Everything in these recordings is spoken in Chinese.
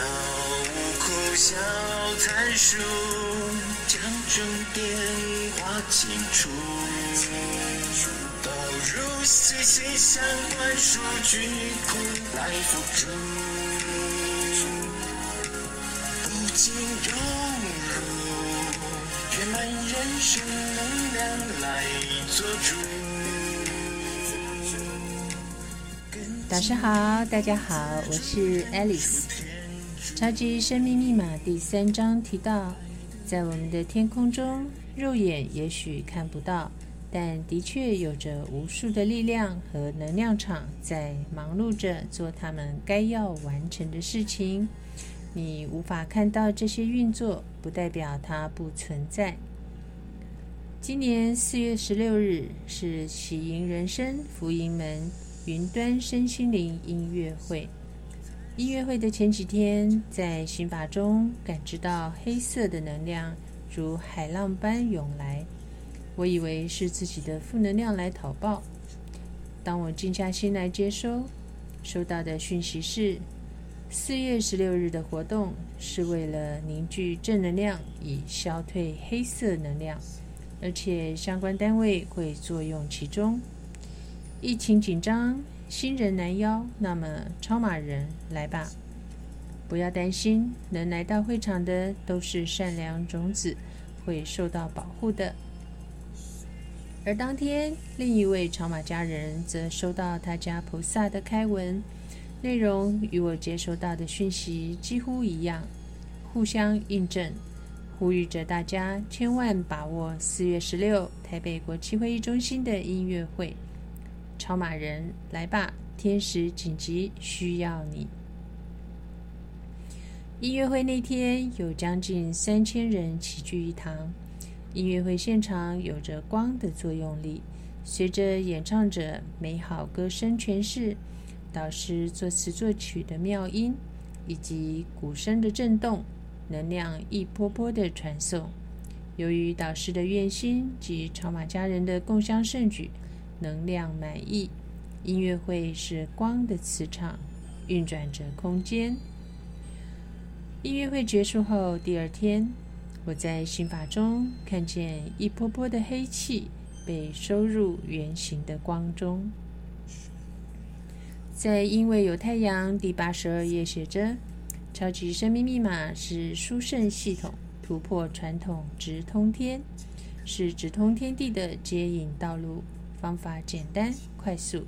无苦笑参数，将重点划清楚。导入息息相关数据库来辅助，不仅融入圆满人生能量来做主。早上好，大家好，我是 Alice。超级生命密码第三章提到，在我们的天空中，肉眼也许看不到，但的确有着无数的力量和能量场在忙碌着做他们该要完成的事情。你无法看到这些运作，不代表它不存在。今年四月十六日是喜迎人生福音门。云端身心灵音乐会，音乐会的前几天，在心法中感知到黑色的能量如海浪般涌来。我以为是自己的负能量来讨报。当我静下心来接收，收到的讯息是：四月十六日的活动是为了凝聚正能量，以消退黑色能量，而且相关单位会作用其中。疫情紧张，新人难邀，那么超马人来吧！不要担心，能来到会场的都是善良种子，会受到保护的。而当天，另一位超马家人则收到他家菩萨的开文，内容与我接收到的讯息几乎一样，互相印证，呼吁着大家千万把握四月十六台北国际会议中心的音乐会。超马人来吧！天使紧急需要你。音乐会那天有将近三千人齐聚一堂。音乐会现场有着光的作用力，随着演唱者美好歌声诠释，导师作词作曲的妙音，以及鼓声的震动，能量一波波的传送。由于导师的愿心及超马家人的共襄盛举。能量满意，音乐会是光的磁场，运转着空间。音乐会结束后，第二天，我在心法中看见一波波的黑气被收入圆形的光中。在因为有太阳第八十二页写着：“超级生命密码是殊胜系统，突破传统，直通天，是直通天地的接引道路。”方法简单快速。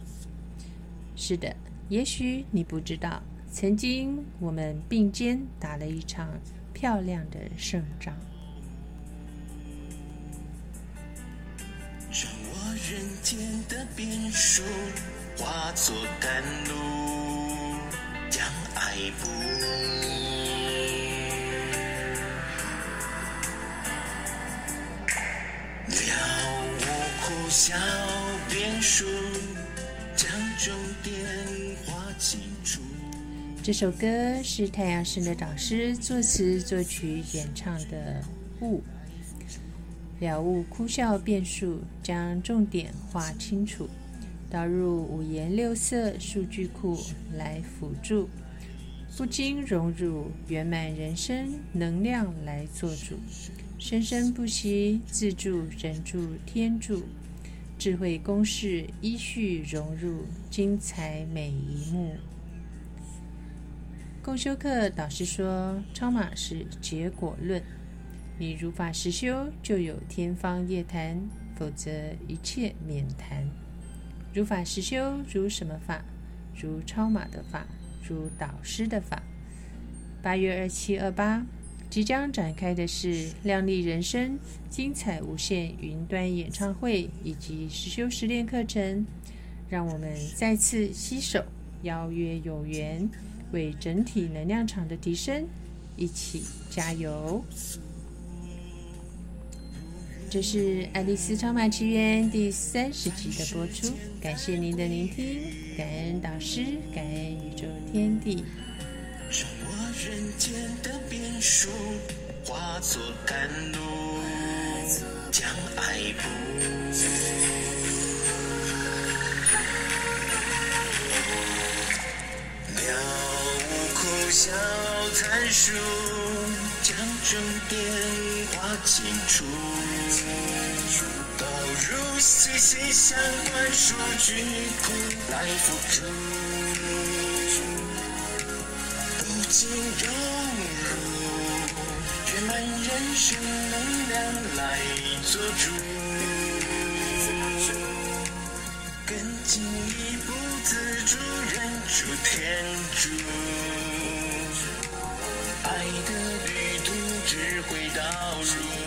是的，也许你不知道，曾经我们并肩打了一场漂亮的胜仗。让我人间的变数化作甘露，将爱布。小变数，将重点划清楚。束，将终点画清楚这首歌是太阳神的导师作词作曲演唱的《雾》，了悟哭笑变数，将重点画清楚，导入五颜六色数据库来辅助，不经融入圆满人生能量来做主，生生不息，自助人助天助。智慧公式依序融入，精彩每一幕。共修课导师说：“超马是结果论，你如法实修，就有天方夜谭；否则一切免谈。如法实修，如什么法？如超马的法，如导师的法。”八月二七二八。即将展开的是《靓丽人生》精彩无限云端演唱会以及实修实练课程，让我们再次携手，邀约有缘，为整体能量场的提升一起加油。这是《爱丽丝超马奇缘》第三十集的播出，感谢您的聆听，感恩导师，感恩宇宙天地。人间的变数化作甘露，将爱布。了无苦小参数，将重点划清楚，导入息息相关数据库来辅助，不仅融入圆满人生能量来做主，更进一步自主人主天主，爱的旅途只会导入。